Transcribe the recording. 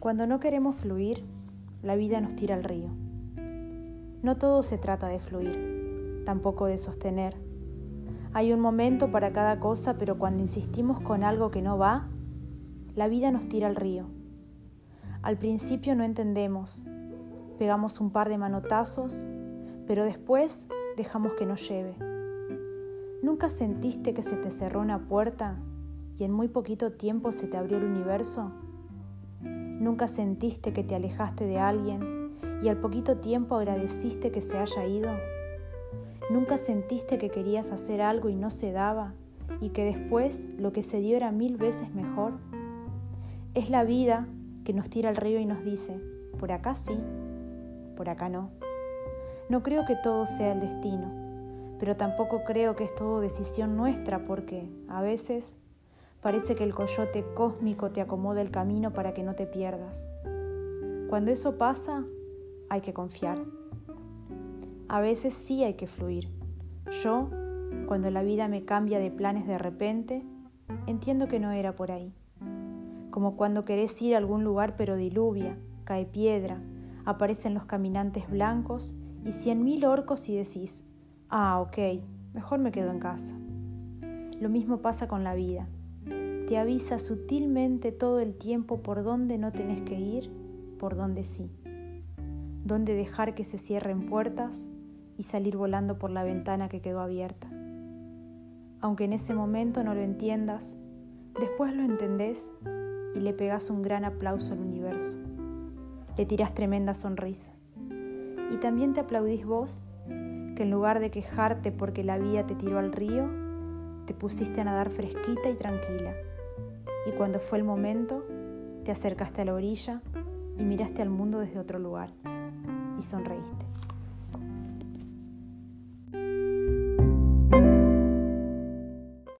Cuando no queremos fluir, la vida nos tira al río. No todo se trata de fluir, tampoco de sostener. Hay un momento para cada cosa, pero cuando insistimos con algo que no va, la vida nos tira al río. Al principio no entendemos, pegamos un par de manotazos, pero después dejamos que nos lleve. ¿Nunca sentiste que se te cerró una puerta y en muy poquito tiempo se te abrió el universo? ¿Nunca sentiste que te alejaste de alguien y al poquito tiempo agradeciste que se haya ido? ¿Nunca sentiste que querías hacer algo y no se daba y que después lo que se dio era mil veces mejor? Es la vida que nos tira al río y nos dice, por acá sí, por acá no. No creo que todo sea el destino, pero tampoco creo que es todo decisión nuestra porque, a veces, Parece que el coyote cósmico te acomoda el camino para que no te pierdas. Cuando eso pasa, hay que confiar. A veces sí hay que fluir. Yo, cuando la vida me cambia de planes de repente, entiendo que no era por ahí. Como cuando querés ir a algún lugar pero diluvia, cae piedra, aparecen los caminantes blancos y cien mil orcos y decís, ah, ok, mejor me quedo en casa. Lo mismo pasa con la vida te avisa sutilmente todo el tiempo por dónde no tenés que ir, por dónde sí. Dónde dejar que se cierren puertas y salir volando por la ventana que quedó abierta. Aunque en ese momento no lo entiendas, después lo entendés y le pegas un gran aplauso al universo. Le tirás tremenda sonrisa. Y también te aplaudís vos, que en lugar de quejarte porque la vida te tiró al río, te pusiste a nadar fresquita y tranquila y cuando fue el momento, te acercaste a la orilla y miraste al mundo desde otro lugar y sonreíste.